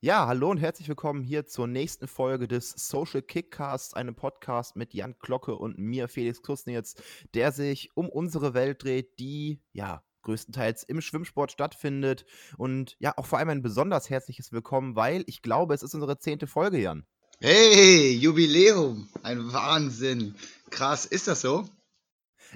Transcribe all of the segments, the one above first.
Ja, hallo und herzlich willkommen hier zur nächsten Folge des Social Kickcasts, einem Podcast mit Jan Glocke und mir, Felix Kusnitz, der sich um unsere Welt dreht, die, ja, größtenteils im Schwimmsport stattfindet. Und ja, auch vor allem ein besonders herzliches Willkommen, weil ich glaube, es ist unsere zehnte Folge, Jan. Hey, Jubiläum! Ein Wahnsinn! Krass, ist das so?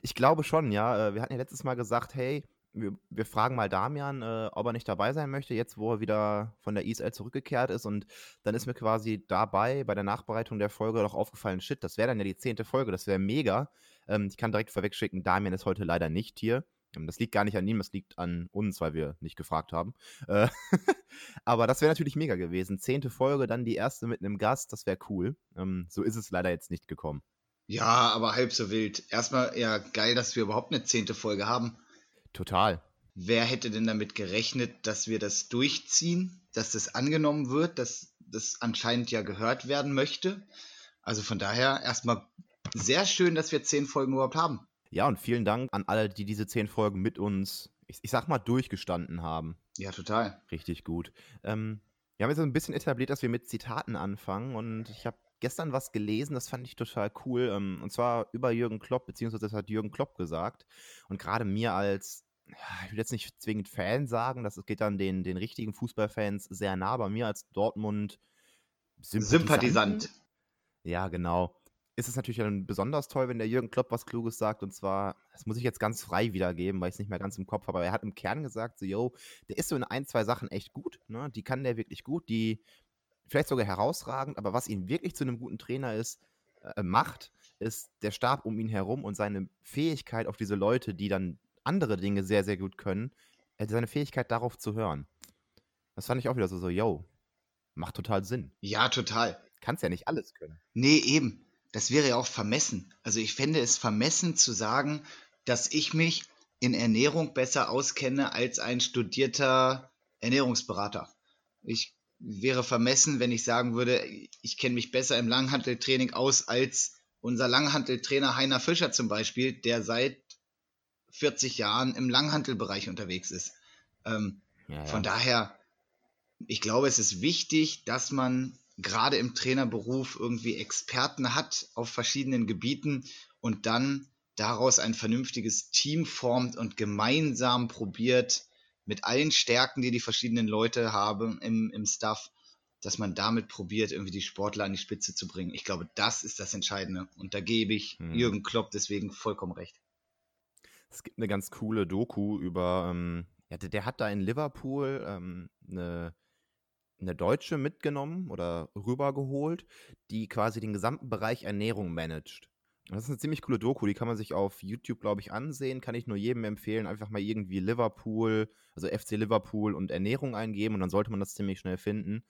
Ich glaube schon, ja. Äh, wir hatten ja letztes Mal gesagt, hey, wir, wir fragen mal Damian, äh, ob er nicht dabei sein möchte, jetzt wo er wieder von der ISL zurückgekehrt ist. Und dann ist mir quasi dabei bei der Nachbereitung der Folge doch aufgefallen, shit, das wäre dann ja die zehnte Folge, das wäre mega. Ähm, ich kann direkt vorwegschicken, Damian ist heute leider nicht hier. Ähm, das liegt gar nicht an ihm, das liegt an uns, weil wir nicht gefragt haben. Äh, aber das wäre natürlich mega gewesen. Zehnte Folge, dann die erste mit einem Gast, das wäre cool. Ähm, so ist es leider jetzt nicht gekommen. Ja, aber halb so wild. Erstmal ja geil, dass wir überhaupt eine zehnte Folge haben. Total. Wer hätte denn damit gerechnet, dass wir das durchziehen, dass das angenommen wird, dass das anscheinend ja gehört werden möchte? Also von daher erstmal sehr schön, dass wir zehn Folgen überhaupt haben. Ja, und vielen Dank an alle, die diese zehn Folgen mit uns, ich, ich sag mal, durchgestanden haben. Ja, total. Richtig gut. Ähm, wir haben jetzt so ein bisschen etabliert, dass wir mit Zitaten anfangen und ich habe gestern was gelesen, das fand ich total cool. Ähm, und zwar über Jürgen Klopp, beziehungsweise das hat Jürgen Klopp gesagt. Und gerade mir als, ich will jetzt nicht zwingend Fan sagen, das geht dann den, den richtigen Fußballfans sehr nah, bei mir als Dortmund Sympathisant. Ja, genau. Ist es natürlich dann besonders toll, wenn der Jürgen Klopp was Kluges sagt. Und zwar, das muss ich jetzt ganz frei wiedergeben, weil ich es nicht mehr ganz im Kopf habe. Aber er hat im Kern gesagt, so, yo, der ist so in ein, zwei Sachen echt gut. Ne? Die kann der wirklich gut. Die, vielleicht sogar herausragend, aber was ihn wirklich zu einem guten Trainer ist, äh, macht, ist der Stab um ihn herum und seine Fähigkeit auf diese Leute, die dann andere Dinge sehr, sehr gut können, äh, seine Fähigkeit darauf zu hören. Das fand ich auch wieder so, so, yo, macht total Sinn. Ja, total. Kannst ja nicht alles können. Nee, eben. Das wäre ja auch vermessen. Also ich fände es vermessen zu sagen, dass ich mich in Ernährung besser auskenne als ein studierter Ernährungsberater. Ich wäre vermessen, wenn ich sagen würde, ich kenne mich besser im Langhanteltraining aus als unser Langhanteltrainer Heiner Fischer zum Beispiel, der seit 40 Jahren im Langhantelbereich unterwegs ist. Ähm, ja, ja. Von daher, ich glaube, es ist wichtig, dass man gerade im Trainerberuf irgendwie Experten hat auf verschiedenen Gebieten und dann daraus ein vernünftiges Team formt und gemeinsam probiert, mit allen Stärken, die die verschiedenen Leute haben im, im Staff, dass man damit probiert, irgendwie die Sportler an die Spitze zu bringen. Ich glaube, das ist das Entscheidende. Und da gebe ich hm. Jürgen Klopp deswegen vollkommen recht. Es gibt eine ganz coole Doku über, ähm, ja, der, der, hat da in Liverpool ähm, eine, eine Deutsche mitgenommen oder rübergeholt, die quasi den gesamten Bereich Ernährung managt. Das ist eine ziemlich coole Doku, die kann man sich auf YouTube, glaube ich, ansehen. Kann ich nur jedem empfehlen, einfach mal irgendwie Liverpool, also FC Liverpool und Ernährung eingeben und dann sollte man das ziemlich schnell finden.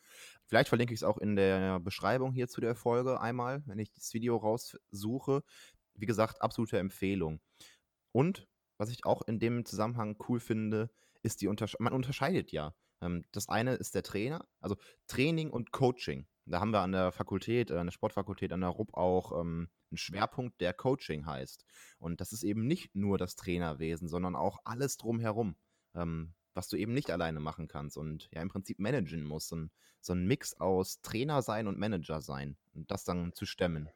Vielleicht verlinke ich es auch in der Beschreibung hier zu der Folge einmal, wenn ich das Video raussuche. Wie gesagt, absolute Empfehlung. Und was ich auch in dem Zusammenhang cool finde, ist die Untersche man unterscheidet ja. Ähm, das eine ist der Trainer, also Training und Coaching. Da haben wir an der Fakultät, äh, an der Sportfakultät an der RUB auch ähm, einen Schwerpunkt, der Coaching heißt. Und das ist eben nicht nur das Trainerwesen, sondern auch alles drumherum, ähm, was du eben nicht alleine machen kannst und ja im Prinzip managen musst. Und so ein Mix aus Trainer sein und Manager sein und das dann zu stemmen.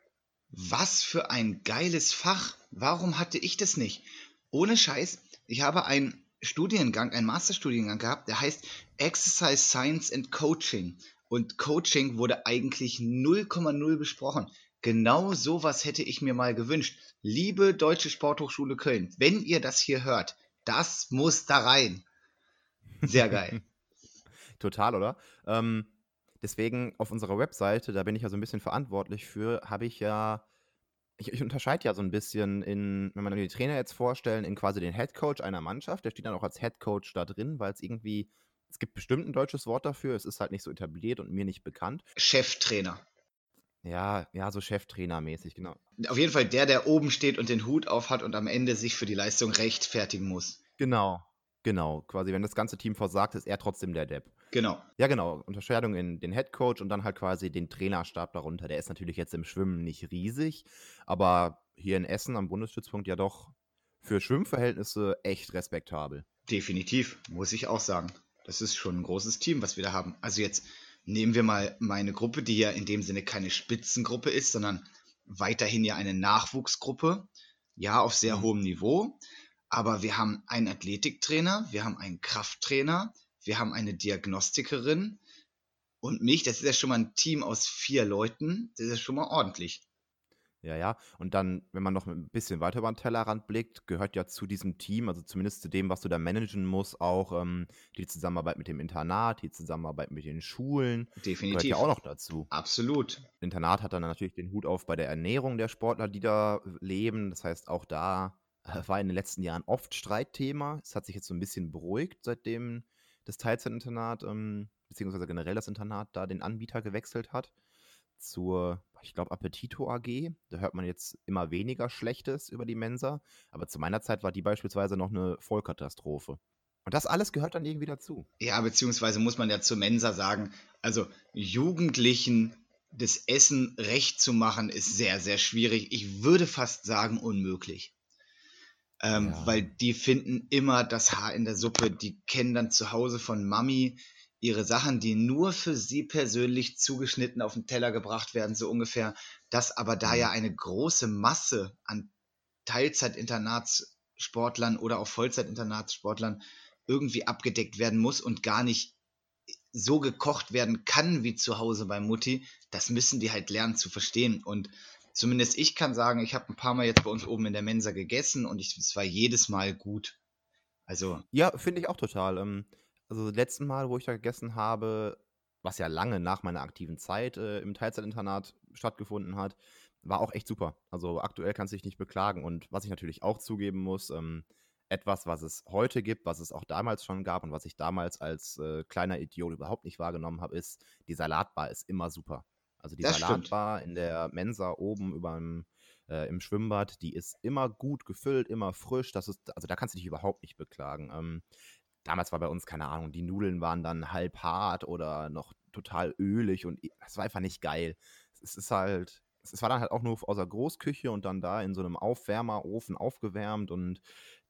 Was für ein geiles Fach. Warum hatte ich das nicht? Ohne Scheiß, ich habe einen Studiengang, einen Masterstudiengang gehabt, der heißt Exercise Science and Coaching. Und Coaching wurde eigentlich 0,0 besprochen. Genau sowas hätte ich mir mal gewünscht. Liebe Deutsche Sporthochschule Köln, wenn ihr das hier hört, das muss da rein. Sehr geil. Total, oder? Ähm, deswegen auf unserer Webseite, da bin ich ja so ein bisschen verantwortlich für, habe ich ja, ich, ich unterscheide ja so ein bisschen in, wenn man die Trainer jetzt vorstellen, in quasi den Head Coach einer Mannschaft, der steht dann auch als Head Coach da drin, weil es irgendwie es gibt bestimmt ein deutsches Wort dafür, es ist halt nicht so etabliert und mir nicht bekannt. Cheftrainer. Ja, ja, so Cheftrainer-mäßig, genau. Auf jeden Fall der, der oben steht und den Hut auf hat und am Ende sich für die Leistung rechtfertigen muss. Genau, genau. Quasi, wenn das ganze Team versagt, ist er trotzdem der Depp. Genau. Ja, genau. Unterscheidung in den Head Coach und dann halt quasi den Trainerstab darunter. Der ist natürlich jetzt im Schwimmen nicht riesig, aber hier in Essen am Bundesstützpunkt ja doch für Schwimmverhältnisse echt respektabel. Definitiv, muss ich auch sagen. Das ist schon ein großes Team, was wir da haben. Also jetzt nehmen wir mal meine Gruppe, die ja in dem Sinne keine Spitzengruppe ist, sondern weiterhin ja eine Nachwuchsgruppe. Ja, auf sehr Mhm. hohem Niveau. Aber wir haben einen Athletiktrainer, wir haben einen Krafttrainer, wir haben eine Diagnostikerin und mich. Das ist ja schon mal ein Team aus vier Leuten. Das ist ja schon mal ordentlich. Ja, ja. Und dann, wenn man noch ein bisschen weiter über den Tellerrand blickt, gehört ja zu diesem Team, also zumindest zu dem, was du da managen musst, auch ähm, die Zusammenarbeit mit dem Internat, die Zusammenarbeit mit den Schulen, gehört Definitiv. ja auch noch dazu. Absolut. Internat hat dann natürlich den Hut auf bei der Ernährung der Sportler, die da leben. Das heißt, auch da war in den letzten Jahren oft Streitthema. Es hat sich jetzt so ein bisschen beruhigt, seitdem das Teilzeitinternat, ähm, beziehungsweise generell das Internat da den Anbieter gewechselt hat zur, ich glaube, Appetito AG. Da hört man jetzt immer weniger Schlechtes über die Mensa. Aber zu meiner Zeit war die beispielsweise noch eine Vollkatastrophe. Und das alles gehört dann irgendwie dazu. Ja, beziehungsweise muss man ja zur Mensa sagen, also Jugendlichen das Essen recht zu machen, ist sehr, sehr schwierig. Ich würde fast sagen unmöglich. Ähm, Ja. Weil die finden immer das Haar in der Suppe. Die kennen dann zu Hause von Mami ihre Sachen, die nur für sie persönlich zugeschnitten auf den Teller gebracht werden, so ungefähr. Dass aber da Mhm. ja eine große Masse an Teilzeitinternatssportlern oder auch Vollzeitinternatssportlern irgendwie abgedeckt werden muss und gar nicht so gekocht werden kann wie zu Hause bei Mutti, das müssen die halt lernen zu verstehen. Und zumindest ich kann sagen, ich habe ein paar Mal jetzt bei uns oben in der Mensa gegessen und ich, es war jedes Mal gut. Also, Ja, finde ich auch total. Ähm, also, das letzte Mal, wo ich da gegessen habe, was ja lange nach meiner aktiven Zeit äh, im Teilzeitinternat stattgefunden hat, war auch echt super. Also, aktuell kannst du dich nicht beklagen. Und was ich natürlich auch zugeben muss, ähm, etwas, was es heute gibt, was es auch damals schon gab und was ich damals als äh, kleiner Idiot überhaupt nicht wahrgenommen habe, ist, die Salatbar ist immer super. Also, die Das stimmt. Salatbar in der Mensa oben überm, äh, im Schwimmbad, die ist immer gut gefüllt, immer frisch. Das ist, also, da kannst du dich überhaupt nicht beklagen. Ähm, damals war bei uns, keine Ahnung, die Nudeln waren dann halb hart oder noch total ölig und es war einfach nicht geil. Es ist halt, es es war dann halt auch nur aus der Großküche und dann da in so einem Aufwärmerofen aufgewärmt und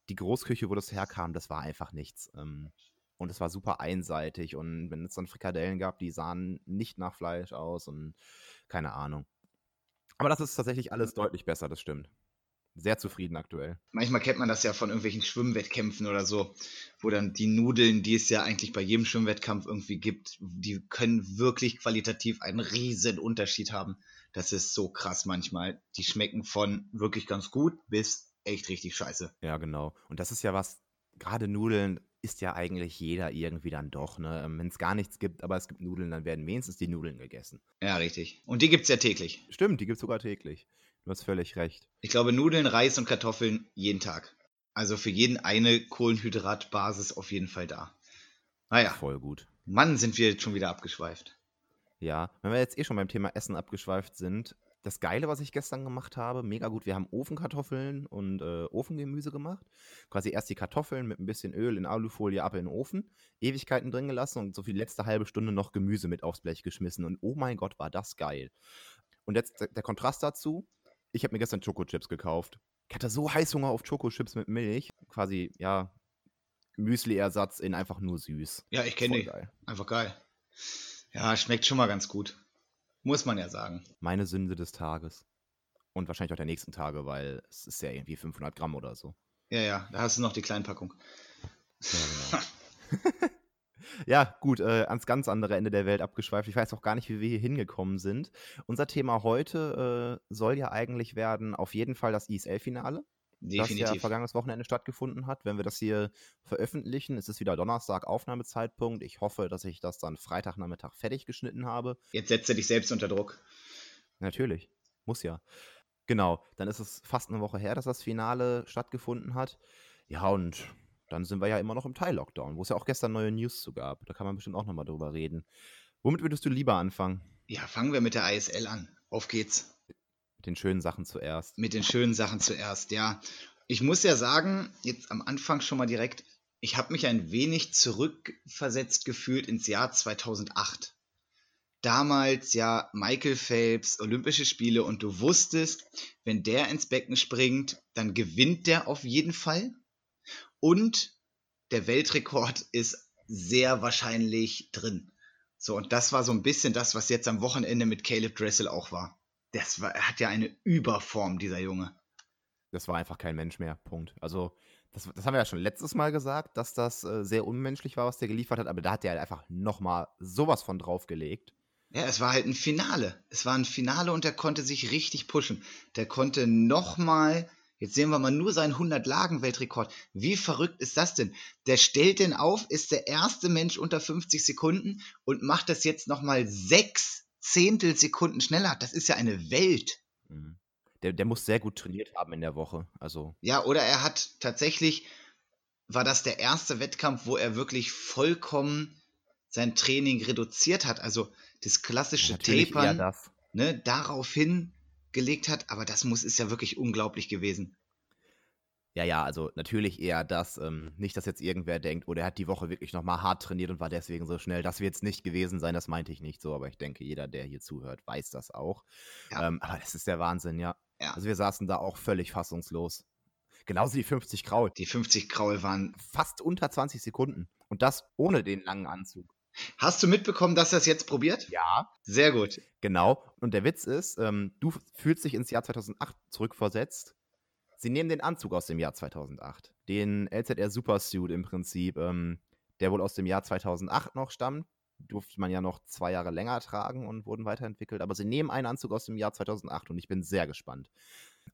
die Großküche, wo das herkam, das war einfach nichts. Ähm, und es war super einseitig und wenn es dann Frikadellen gab, die sahen nicht nach Fleisch aus und keine Ahnung. Aber das ist tatsächlich alles deutlich besser, das stimmt. Sehr zufrieden aktuell. manchmal kennt man das ja von irgendwelchen Schwimmwettkämpfen oder so, wo dann die Nudeln, die es ja eigentlich bei jedem Schwimmwettkampf irgendwie gibt, die können wirklich qualitativ einen riesen Unterschied haben. Das ist so krass manchmal. Die schmecken von wirklich ganz gut bis echt richtig scheiße. Ja, genau. Und das ist ja was, gerade Nudeln isst ja eigentlich jeder irgendwie dann doch, ne? Wenn es gar nichts gibt, aber es gibt Nudeln, dann werden wenigstens die Nudeln gegessen. Ja, richtig. Und die gibt's ja täglich. Stimmt, die gibt es sogar täglich. Du hast völlig recht. Ich glaube, Nudeln, Reis und Kartoffeln jeden Tag. Also für jeden eine Kohlenhydratbasis auf jeden Fall da. Naja, Voll gut. Mann, sind wir jetzt schon wieder abgeschweift. Ja, wenn wir jetzt eh schon beim Thema Essen abgeschweift sind, das Geile, was ich gestern gemacht habe, mega gut. Wir haben Ofenkartoffeln und äh, Ofengemüse gemacht. Quasi erst die Kartoffeln mit ein bisschen Öl in Alufolie ab in den Ofen, Ewigkeiten drin gelassen und so für die letzte halbe Stunde noch Gemüse mit aufs Blech geschmissen. Und oh mein Gott, war das geil. Und jetzt der, Kontrast dazu, ich habe mir gestern Schokochips gekauft. Ich hatte so Heißhunger auf Schokochips mit Milch. Quasi, ja, Müsli-Ersatz in einfach nur süß. Ja, ich kenne die. geil. Einfach geil. Ja, schmeckt schon mal ganz gut. Muss man ja sagen. Meine Sünde des Tages. Und wahrscheinlich auch der nächsten Tage, weil es ist ja irgendwie 500 Gramm oder so. Ja, ja, da hast du noch die Kleinpackung. Ja, genau. ja, gut, äh, ans ganz andere Ende der Welt abgeschweift. Ich weiß auch gar nicht, wie wir hier hingekommen sind. Unser Thema heute äh, soll ja eigentlich werden, auf jeden Fall das ISL-Finale, das ja Definitiv. vergangenes Wochenende stattgefunden hat. Wenn wir das hier veröffentlichen, ist es wieder Donnerstag Aufnahmezeitpunkt. Ich hoffe, dass ich das dann Freitagnachmittag fertig geschnitten habe. Jetzt setzt er dich selbst unter Druck. Natürlich. Muss ja. Genau. Dann ist es fast eine Woche her, dass das Finale stattgefunden hat. Ja, und dann sind wir ja immer noch im Teil-Lockdown, wo es ja auch gestern neue News zu gab. Da kann man bestimmt auch nochmal drüber reden. Womit würdest du lieber anfangen? Ja, fangen wir mit der ISL an. Auf geht's. Mit den schönen Sachen zuerst. Mit den schönen Sachen zuerst, ja. Ich muss ja sagen, jetzt am Anfang schon mal direkt, ich habe mich ein wenig zurückversetzt gefühlt ins Jahr 2008. Damals ja Michael Phelps, Olympische Spiele und du wusstest, wenn der ins Becken springt, dann gewinnt der auf jeden Fall. Und der Weltrekord ist sehr wahrscheinlich drin. So, und das war so ein bisschen das, was jetzt am Wochenende mit Caleb Dressel auch war. Das war, er hat ja eine Überform, dieser Junge. Das war einfach kein Mensch mehr. Punkt. Also, das, das haben wir ja schon letztes Mal gesagt, dass das äh, sehr unmenschlich war, was der geliefert hat, aber da hat er halt einfach nochmal sowas von draufgelegt. Ja, es war halt ein Finale. Es war ein Finale und er konnte sich richtig pushen. Der konnte nochmal, jetzt sehen wir mal nur seinen 100-Lagen-Weltrekord. Wie verrückt ist das denn? Der stellt den auf, ist der erste Mensch unter 50 Sekunden und macht das jetzt nochmal sechs Zehntelsekunden schneller. Das ist ja eine Welt. Mhm. Der, der muss sehr gut trainiert haben in der Woche. Also. Ja, oder er hat tatsächlich, war das der erste Wettkampf, wo er wirklich vollkommen sein Training reduziert hat. Also das klassische Natürlich Tapern ne, darauf hingelegt hat. Aber das muss ist ja wirklich unglaublich gewesen. Ja, ja, also natürlich eher das. Ähm, nicht, dass jetzt irgendwer denkt, oh, der hat die Woche wirklich nochmal hart trainiert und war deswegen so schnell. Das wird es nicht gewesen sein, das meinte ich nicht so, aber ich denke, jeder, der hier zuhört, weiß das auch. Ja. Ähm, aber das ist der Wahnsinn, ja. Ja. Also wir saßen da auch völlig fassungslos. Genauso die 50 Kraul. Die 50 Kraul waren. Fast unter 20 Sekunden. Und das ohne den langen Anzug. Hast du mitbekommen, dass er es jetzt probiert? Ja. Sehr gut. Genau. Und der Witz ist, ähm, du fühlst dich ins Jahr 2008 zurückversetzt. Sie nehmen den Anzug aus dem Jahr 2008. Den LZR Supersuit im Prinzip, ähm, der wohl aus dem Jahr 2008 noch stammt. Durfte man ja noch zwei Jahre länger tragen und wurden weiterentwickelt. Aber sie nehmen einen Anzug aus dem Jahr 2008 und ich bin sehr gespannt.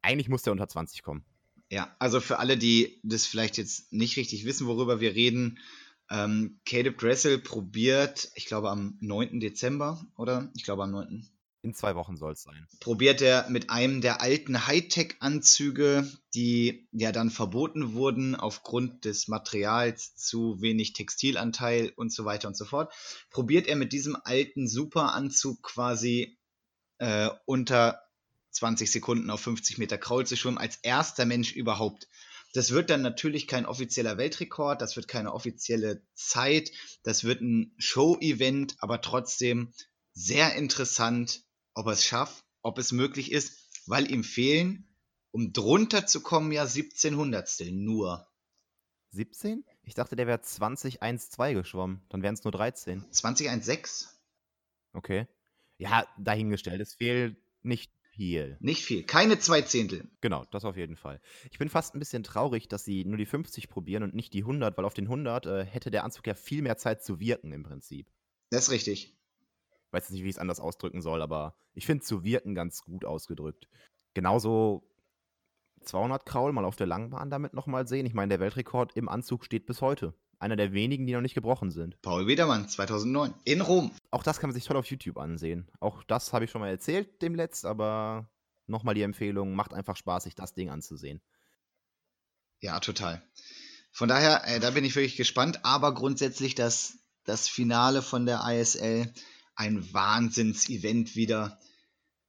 Eigentlich muss der unter 20 kommen. Ja, also für alle, die das vielleicht jetzt nicht richtig wissen, worüber wir reden, ähm, Caleb Dressel probiert, ich glaube am 9. Dezember, oder? Ich glaube am 9. In zwei Wochen soll es sein. Probiert er mit einem der alten Hightech-Anzüge, die ja dann verboten wurden aufgrund des Materials, zu wenig Textilanteil und so weiter und so fort, probiert er mit diesem alten Superanzug quasi äh, unter 20 Sekunden auf 50 Meter Kraul zu schwimmen, als erster Mensch überhaupt. Das wird dann natürlich kein offizieller Weltrekord, das wird keine offizielle Zeit, das wird ein Show-Event, aber trotzdem sehr interessant, ob er es schafft, ob es möglich ist, weil ihm fehlen, um drunter zu kommen, ja 17 Hundertstel nur. 17? Ich dachte, der wäre 20-1-2 geschwommen. Dann wären es nur 13. 2016? Okay. Ja, dahingestellt. Es fehlt nicht viel. Nicht viel. Keine zwei Zehntel. Genau, das auf jeden Fall. Ich bin fast ein bisschen traurig, dass sie nur die 50 probieren und nicht die 100, weil auf den 100 äh, hätte der Anzug ja viel mehr Zeit zu wirken im Prinzip. Das ist richtig. Ich weiß nicht, wie ich es anders ausdrücken soll, aber ich finde zu wirken ganz gut ausgedrückt. Genauso 200 Kraul mal auf der Langbahn damit nochmal sehen. Ich meine, der Weltrekord im Anzug steht bis heute. Einer der wenigen, die noch nicht gebrochen sind. Paul Wiedermann, 2009, in Rom. Auch das kann man sich toll auf YouTube ansehen. Auch das habe ich schon mal erzählt demletzt, aber nochmal die Empfehlung, macht einfach Spaß, sich das Ding anzusehen. Ja, total. Von daher, äh, da bin ich wirklich gespannt, aber grundsätzlich das, das Finale von der ISL, ein Wahnsinns-Event wieder.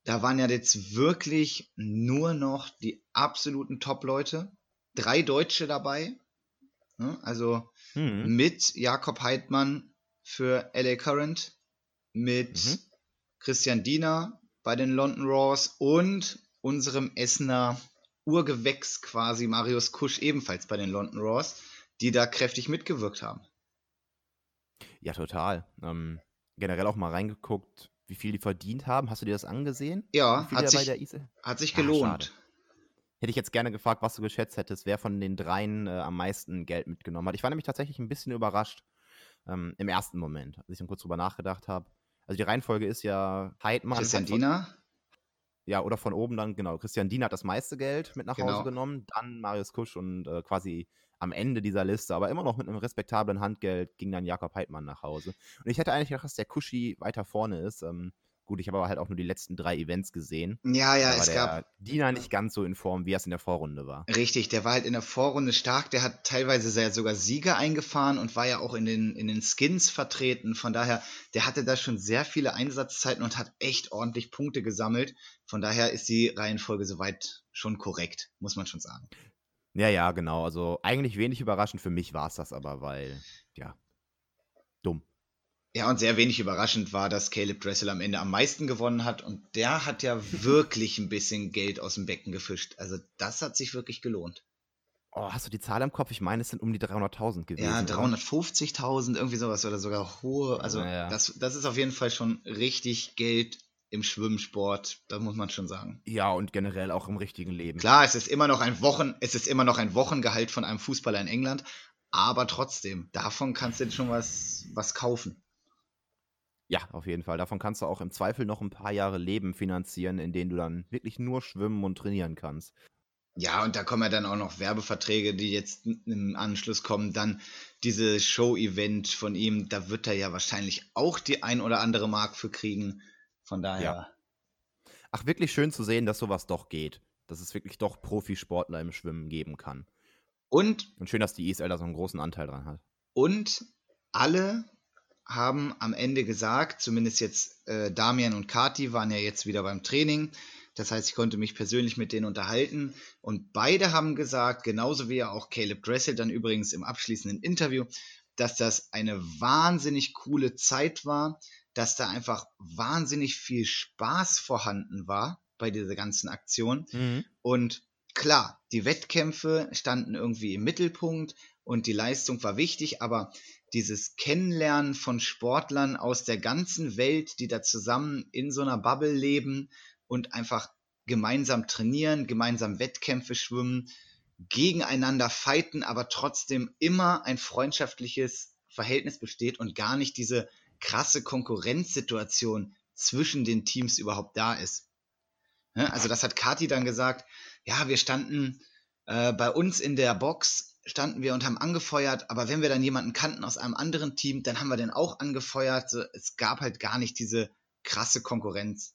Da waren ja jetzt wirklich nur noch die absoluten Top-Leute. Drei Deutsche dabei. Ne? Also Mhm. mit Jakob Heidmann für LA Current, mit Mhm. Christian Diener bei den London Raws und unserem Essener Urgewächs quasi Marius Kusch ebenfalls bei den London Raws, die da kräftig mitgewirkt haben. Ja, total. Ähm, generell auch mal reingeguckt, wie viel die verdient haben. Hast du dir das angesehen? Ja, Wie viel hat sich, hat sich gelohnt. schade. Hätte ich jetzt gerne gefragt, was du geschätzt hättest, wer von den dreien äh, am meisten Geld mitgenommen hat. Ich war nämlich tatsächlich ein bisschen überrascht ähm, im ersten Moment, als ich dann kurz drüber nachgedacht habe. Also die Reihenfolge ist ja Heidmann. Christian Diener, Ja, oder von oben dann, genau. Christian Dien hat das meiste Geld mit nach Genau. Hause genommen, dann Marius Kusch und äh, quasi am Ende dieser Liste, aber immer noch mit einem respektablen Handgeld, ging dann Jakob Heidmann nach Hause. Und ich hätte eigentlich gedacht, dass der Kuschi weiter vorne ist. Ähm, gut, ich habe aber halt auch nur die letzten drei Events gesehen. ja, ja, es gab, Diener nicht ganz so in Form, wie er es in der Vorrunde war. richtig, der war halt in der Vorrunde stark, der hat teilweise sehr, sogar Sieger eingefahren und war ja auch in den, in den Skins vertreten, von daher, der hatte da schon sehr viele Einsatzzeiten und hat echt ordentlich Punkte gesammelt, von daher ist die Reihenfolge soweit schon korrekt, muss man schon sagen. Ja, ja, genau. Also eigentlich wenig überraschend für mich war es das aber, weil, ja. Ja, und sehr wenig überraschend war, dass Caleb Dressel am Ende am meisten gewonnen hat. Und der hat ja wirklich ein bisschen Geld aus dem Becken gefischt. Also das hat sich wirklich gelohnt. Oh, hast du die Zahl im Kopf? Ich meine, es sind um die 300.000 gewesen. Ja, 350.000, irgendwie sowas oder sogar hohe. Also Ja, ja. Das, das ist auf jeden Fall schon richtig Geld im Schwimmsport, da muss man schon sagen. Ja, und generell auch im richtigen Leben. Klar, es ist immer noch ein Wochen, es ist immer noch ein Wochengehalt von einem Fußballer in England, aber trotzdem, davon kannst du jetzt schon was, was kaufen. Ja, auf jeden Fall. Davon kannst du auch im Zweifel noch ein paar Jahre Leben finanzieren, in denen du dann wirklich nur schwimmen und trainieren kannst. Ja, und da kommen ja dann auch noch Werbeverträge, die jetzt im Anschluss kommen. Dann dieses Show-Event von ihm, da wird er ja wahrscheinlich auch die ein oder andere Mark für kriegen. Von daher. Ja. Ach, wirklich schön zu sehen, dass sowas doch geht. Dass es wirklich doch Profisportler im Schwimmen geben kann. Und, Und schön, dass die ISL da so einen großen Anteil dran hat. und alle haben am Ende gesagt, zumindest jetzt äh, Damian und Kati waren ja jetzt wieder beim Training. Das heißt, ich konnte mich persönlich mit denen unterhalten. Und beide haben gesagt, genauso wie ja auch Caleb Dressel dann übrigens im abschließenden Interview, dass das eine wahnsinnig coole Zeit war, dass da einfach wahnsinnig viel Spaß vorhanden war bei dieser ganzen Aktion. Und klar, die Wettkämpfe standen irgendwie im Mittelpunkt und die Leistung war wichtig, aber dieses Kennenlernen von Sportlern aus der ganzen Welt, die da zusammen in so einer Bubble leben und einfach gemeinsam trainieren, gemeinsam Wettkämpfe schwimmen, gegeneinander fighten, aber trotzdem immer ein freundschaftliches Verhältnis besteht und gar nicht diese krasse Konkurrenzsituation zwischen den Teams überhaupt da ist. Ne? Also das hat Kati dann gesagt, ja, wir standen äh, bei uns in der Box, standen wir und haben angefeuert, aber wenn wir dann jemanden kannten aus einem anderen Team, dann haben wir den auch angefeuert. Es gab halt gar nicht diese krasse Konkurrenz.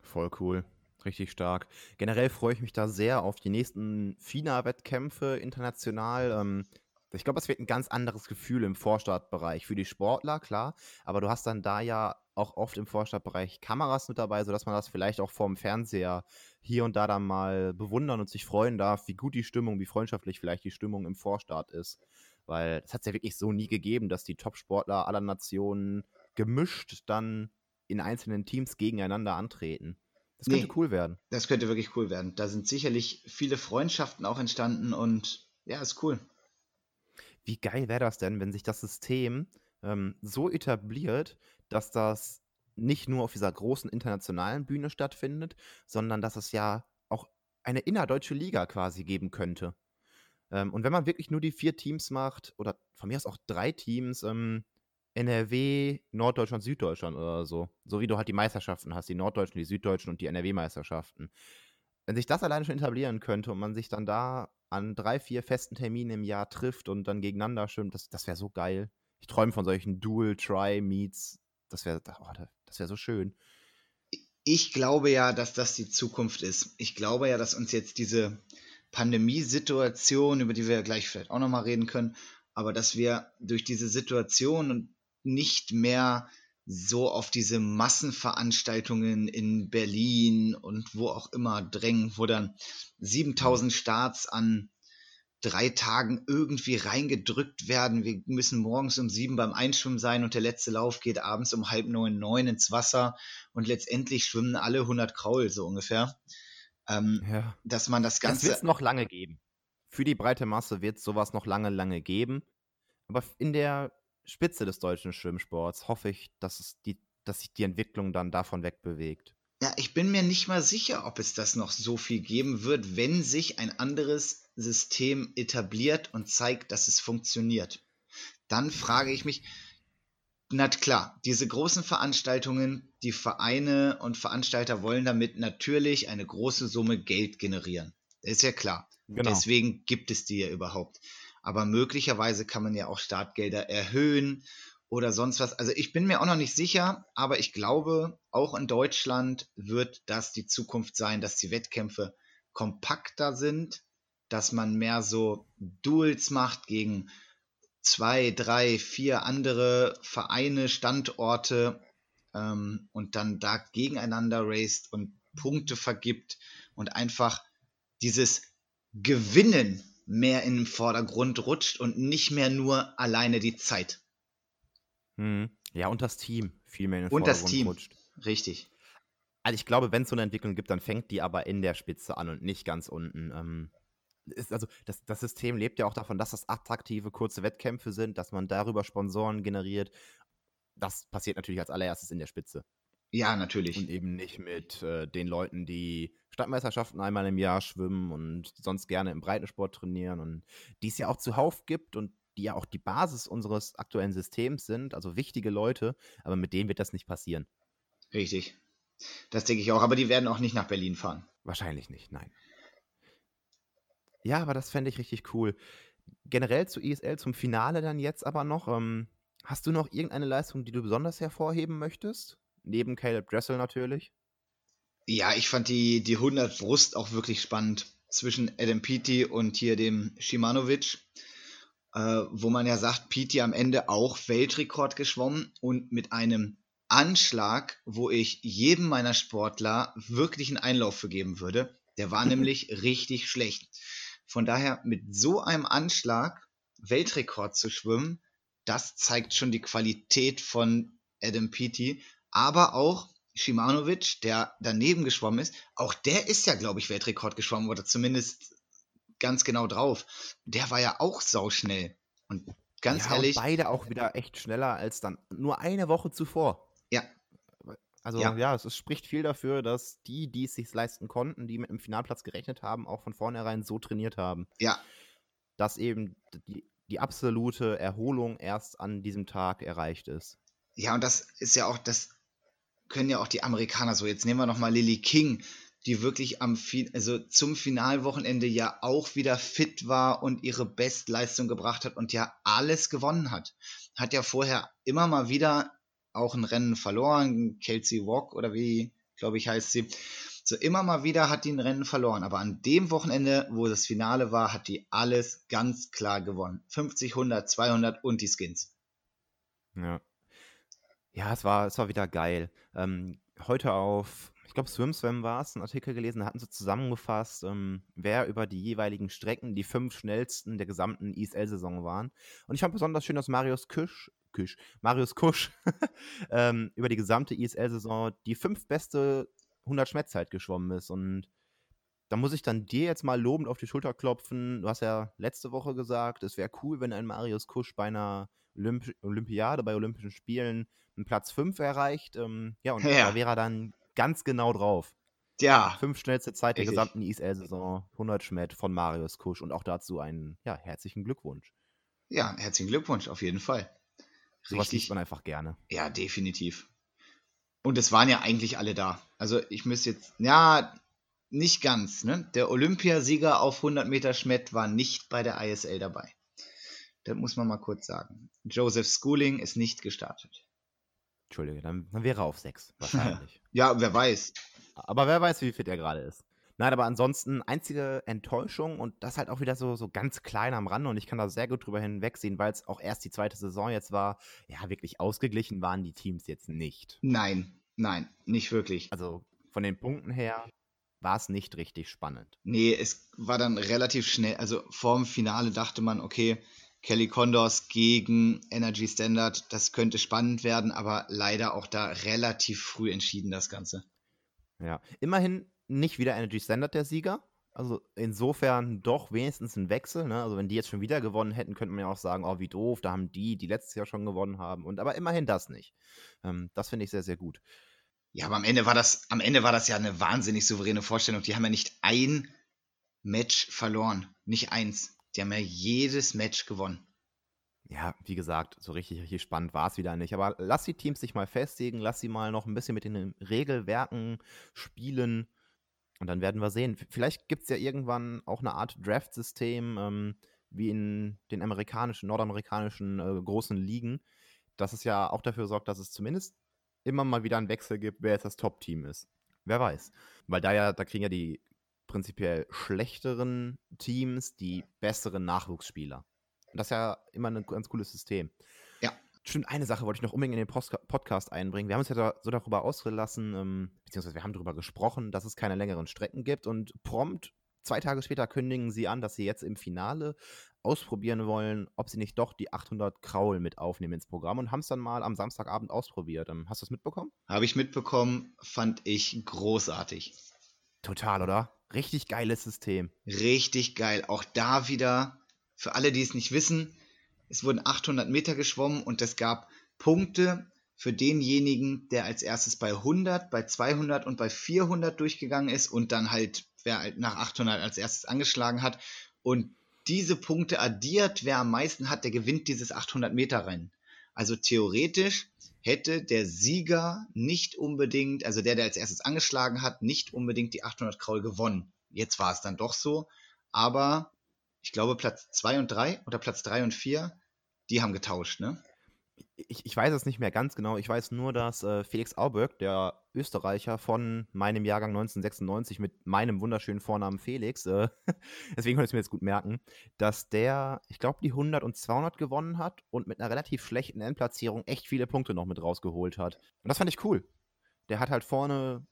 Voll cool. Richtig stark. Generell freue ich mich da sehr auf die nächsten FINA-Wettkämpfe international. Ähm, ich glaube, es wird ein ganz anderes Gefühl im Vorstartbereich für die Sportler, klar. Aber du hast dann da ja auch oft im Vorstartbereich Kameras mit dabei, sodass man das vielleicht auch vorm Fernseher hier und da dann mal bewundern und sich freuen darf, wie gut die Stimmung, wie freundschaftlich vielleicht die Stimmung im Vorstart ist. Weil es hat es ja wirklich so nie gegeben, dass die Top-Sportler aller Nationen gemischt dann in einzelnen Teams gegeneinander antreten. Das könnte Nee. cool werden. Das könnte wirklich cool werden. Da sind sicherlich viele Freundschaften auch entstanden und ja, ist cool. Wie geil wäre das denn, wenn sich das System ähm, so etabliert, dass das nicht nur auf dieser großen internationalen Bühne stattfindet, sondern dass es ja auch eine innerdeutsche Liga quasi geben könnte. Ähm, und wenn man wirklich nur die vier Teams macht, oder von mir aus auch drei Teams, ähm, NRW, Norddeutschland, Süddeutschland oder so, so wie du halt die Meisterschaften hast, die Norddeutschen, die Süddeutschen und die NRW-Meisterschaften. Wenn sich das alleine schon etablieren könnte und man sich dann da an drei, vier festen Terminen im Jahr trifft und dann gegeneinander schwimmt, das, das wäre so geil. Ich träume von solchen Dual-Try-Meets. Das wäre oh, das wär so schön. Ich glaube ja, dass das die Zukunft ist. Ich glaube ja, dass uns jetzt diese Pandemiesituation, über die wir gleich vielleicht auch nochmal reden können, aber dass wir durch diese Situation nicht mehr so auf diese Massenveranstaltungen in Berlin und wo auch immer drängen, wo dann 7000 Starts an drei Tagen irgendwie reingedrückt werden. Wir müssen morgens um sieben beim Einschwimmen sein und der letzte Lauf geht abends um halb neun, neun ins Wasser und letztendlich schwimmen alle 100 Kraul so ungefähr. Ähm, Ja. dass man das Das Ganze wird es noch lange geben. Für die breite Masse wird es sowas noch lange, lange geben. Aber in der Spitze des deutschen Schwimmsports hoffe ich, dass, es die, dass sich die Entwicklung dann davon wegbewegt. Ja, ich bin mir nicht mal sicher, ob es das noch so viel geben wird, wenn sich ein anderes System etabliert und zeigt, dass es funktioniert. Dann frage ich mich, na klar, diese großen Veranstaltungen, die Vereine und Veranstalter wollen damit natürlich eine große Summe Geld generieren. Das ist ja klar. Genau. Deswegen gibt es die ja überhaupt. Aber möglicherweise kann man ja auch Startgelder erhöhen oder sonst was. Also ich bin mir auch noch nicht sicher, aber ich glaube, auch in Deutschland wird das die Zukunft sein, dass die Wettkämpfe kompakter sind, dass man mehr so Duels macht gegen zwei, drei, vier andere Vereine, Standorte ähm, und dann da gegeneinander raced und Punkte vergibt und einfach dieses Gewinnen mehr in den Vordergrund rutscht und nicht mehr nur alleine die Zeit. Mhm. Ja, und das Team viel mehr in den Und das Vordergrund Team. rutscht. Richtig. Also ich glaube, wenn es so eine Entwicklung gibt, dann fängt die aber in der Spitze an und nicht ganz unten. Ähm, ist, also das, das System lebt ja auch davon, dass das attraktive, kurze Wettkämpfe sind, dass man darüber Sponsoren generiert. Das passiert natürlich als allererstes in der Spitze. Ja, natürlich. Und eben nicht mit äh, den Leuten, die Stadtmeisterschaften einmal im Jahr schwimmen und sonst gerne im Breitensport trainieren und die es ja auch zuhauf gibt und die ja auch die Basis unseres aktuellen Systems sind, also wichtige Leute, aber mit denen wird das nicht passieren. Richtig. Das denke ich auch, aber die werden auch nicht nach Berlin fahren. Wahrscheinlich nicht, nein. Ja, aber das fände ich richtig cool. Generell zu ISL, zum Finale dann jetzt aber noch. Ähm, hast du noch irgendeine Leistung, die du besonders hervorheben möchtest? Neben Caleb Dressel natürlich. Ja, ich fand die, die 100 Brust auch wirklich spannend zwischen Adam Peaty und hier dem Shimanovic, äh, wo man ja sagt, Peaty am Ende auch Weltrekord geschwommen und mit einem Anschlag, wo ich jedem meiner Sportler wirklich einen Einlauf für geben würde. Der war nämlich richtig schlecht. Von daher mit so einem Anschlag Weltrekord zu schwimmen, das zeigt schon die Qualität von Adam Peaty, aber auch Shimanovic, der daneben geschwommen ist, auch der ist ja, glaube ich, Weltrekord geschwommen oder zumindest ganz genau drauf. Der war ja auch sauschnell. Und ganz ja, ehrlich. Und beide auch wieder echt schneller als dann nur eine Woche zuvor. Ja. Also ja, ja es, es, spricht viel dafür, dass die, die es sich leisten konnten, die mit dem Finalplatz gerechnet haben, auch von vornherein so trainiert haben. Ja. Dass eben die, die absolute Erholung erst an diesem Tag erreicht ist. Ja, und das ist ja auch, das können ja auch die Amerikaner so. Jetzt nehmen wir nochmal Lily King, die wirklich am also zum Finalwochenende ja auch wieder fit war und ihre Bestleistung gebracht hat und ja alles gewonnen hat. Hat ja vorher immer mal wieder auch ein Rennen verloren, Kelsey Walk oder wie, glaube ich, heißt sie. So immer mal wieder hat die ein Rennen verloren, aber an dem Wochenende, wo das Finale war, hat die alles ganz klar gewonnen. 50, 100, 200 und die Skins. Ja. Ja, es war, es war wieder geil. Ähm, heute auf, ich glaube, SwimSwam war es, einen Artikel gelesen, da hatten sie zusammengefasst, ähm, wer über die jeweiligen Strecken die fünf schnellsten der gesamten ISL-Saison waren. Und ich fand besonders schön, dass Marius Kusch, Kusch Marius Kusch ähm, über die gesamte ISL-Saison die fünf beste 100 Schmetzzeit geschwommen ist. Und da muss ich dann dir jetzt mal lobend auf die Schulter klopfen. Du hast ja letzte Woche gesagt, es wäre cool, wenn ein Marius Kusch bei einer Olymp Olympiade, bei Olympischen Spielen einen Platz 5 erreicht. Ähm, ja, und ja. da wäre er dann ganz genau drauf. Ja. Fünf schnellste Zeit der gesamten ISL-Saison, 100 Schmett von Marius Kusch und auch dazu einen ja, herzlichen Glückwunsch. Ja, herzlichen Glückwunsch, auf jeden Fall. Sowas sieht man einfach gerne. Ja, definitiv. Und es waren ja eigentlich alle da. Also ich müsste jetzt, ja, nicht ganz. Ne? Der Olympiasieger auf 100 Meter Schmett war nicht bei der ISL dabei. Das muss man mal kurz sagen. Joseph Schooling ist nicht gestartet. Entschuldige, dann, dann wäre er auf 6, wahrscheinlich. ja, wer weiß. Aber wer weiß, wie fit er gerade ist. Nein, aber ansonsten einzige Enttäuschung und das halt auch wieder so, so ganz klein am Rande und ich kann da sehr gut drüber hinwegsehen, weil es auch erst die zweite Saison jetzt war. Ja, wirklich ausgeglichen waren die Teams jetzt nicht. Nein, nein, nicht wirklich. Also von den Punkten her war es nicht richtig spannend. Nee, es war dann relativ schnell. Also vorm Finale dachte man, okay, Kelly Condors gegen Energy Standard. Das könnte spannend werden, aber leider auch da relativ früh entschieden das Ganze. Ja, immerhin nicht wieder Energy Standard der Sieger. Also insofern doch wenigstens ein Wechsel. Ne? Also wenn die jetzt schon wieder gewonnen hätten, könnte man ja auch sagen, oh wie doof, da haben die, die letztes Jahr schon gewonnen haben. Und aber immerhin das nicht. Ähm, das finde ich sehr, sehr gut. Ja, aber am Ende war das, am Ende war das ja eine wahnsinnig souveräne Vorstellung. Die haben ja nicht ein Match verloren, nicht eins. Die haben ja jedes Match gewonnen. Ja, wie gesagt, so richtig, richtig spannend war es wieder nicht. Aber lass die Teams sich mal festigen, lass sie mal noch ein bisschen mit den Regelwerken spielen. Und dann werden wir sehen. Vielleicht gibt es ja irgendwann auch eine Art Draft-System, ähm, wie in den amerikanischen, nordamerikanischen äh, großen Ligen, dass es ja auch dafür sorgt, dass es zumindest immer mal wieder einen Wechsel gibt, wer jetzt das Top-Team ist. Wer weiß. Weil da ja, da kriegen ja die prinzipiell schlechteren Teams die besseren Nachwuchsspieler. Und das ist ja immer ein ganz cooles System. Stimmt, eine Sache wollte ich noch unbedingt in den Post Podcast einbringen. Wir haben uns ja da so darüber ausgelassen, ähm, beziehungsweise wir haben darüber gesprochen, dass es keine längeren Strecken gibt und prompt zwei Tage später kündigen sie an, dass sie jetzt im Finale ausprobieren wollen, ob sie nicht doch die 800 Kraul mit aufnehmen ins Programm und haben es dann mal am Samstagabend ausprobiert. Hast du es mitbekommen? Habe ich mitbekommen, fand ich großartig. Total, oder? Richtig geiles System. Richtig geil. Auch da wieder, für alle, die es nicht wissen, es wurden 800 Meter geschwommen und es gab Punkte für denjenigen, der als erstes bei 100, bei 200 und bei 400 durchgegangen ist und dann halt, wer halt nach 800 als erstes angeschlagen hat. Und diese Punkte addiert, wer am meisten hat, der gewinnt dieses 800 Meter Rennen. Also theoretisch hätte der Sieger nicht unbedingt, also der, der als erstes angeschlagen hat, nicht unbedingt die 800 Kraul gewonnen. Jetzt war es dann doch so, aber ich glaube Platz 2 und 3 oder Platz 3 und 4, die haben getauscht, ne? ich, ich weiß es nicht mehr ganz genau. Ich weiß nur, dass äh, Felix Auberg, der Österreicher von meinem Jahrgang 1996 mit meinem wunderschönen Vornamen Felix, äh, deswegen konnte ich es mir jetzt gut merken, dass der, ich glaube, die 100 und 200 gewonnen hat und mit einer relativ schlechten Endplatzierung echt viele Punkte noch mit rausgeholt hat. Und das fand ich cool. Der hat halt vorne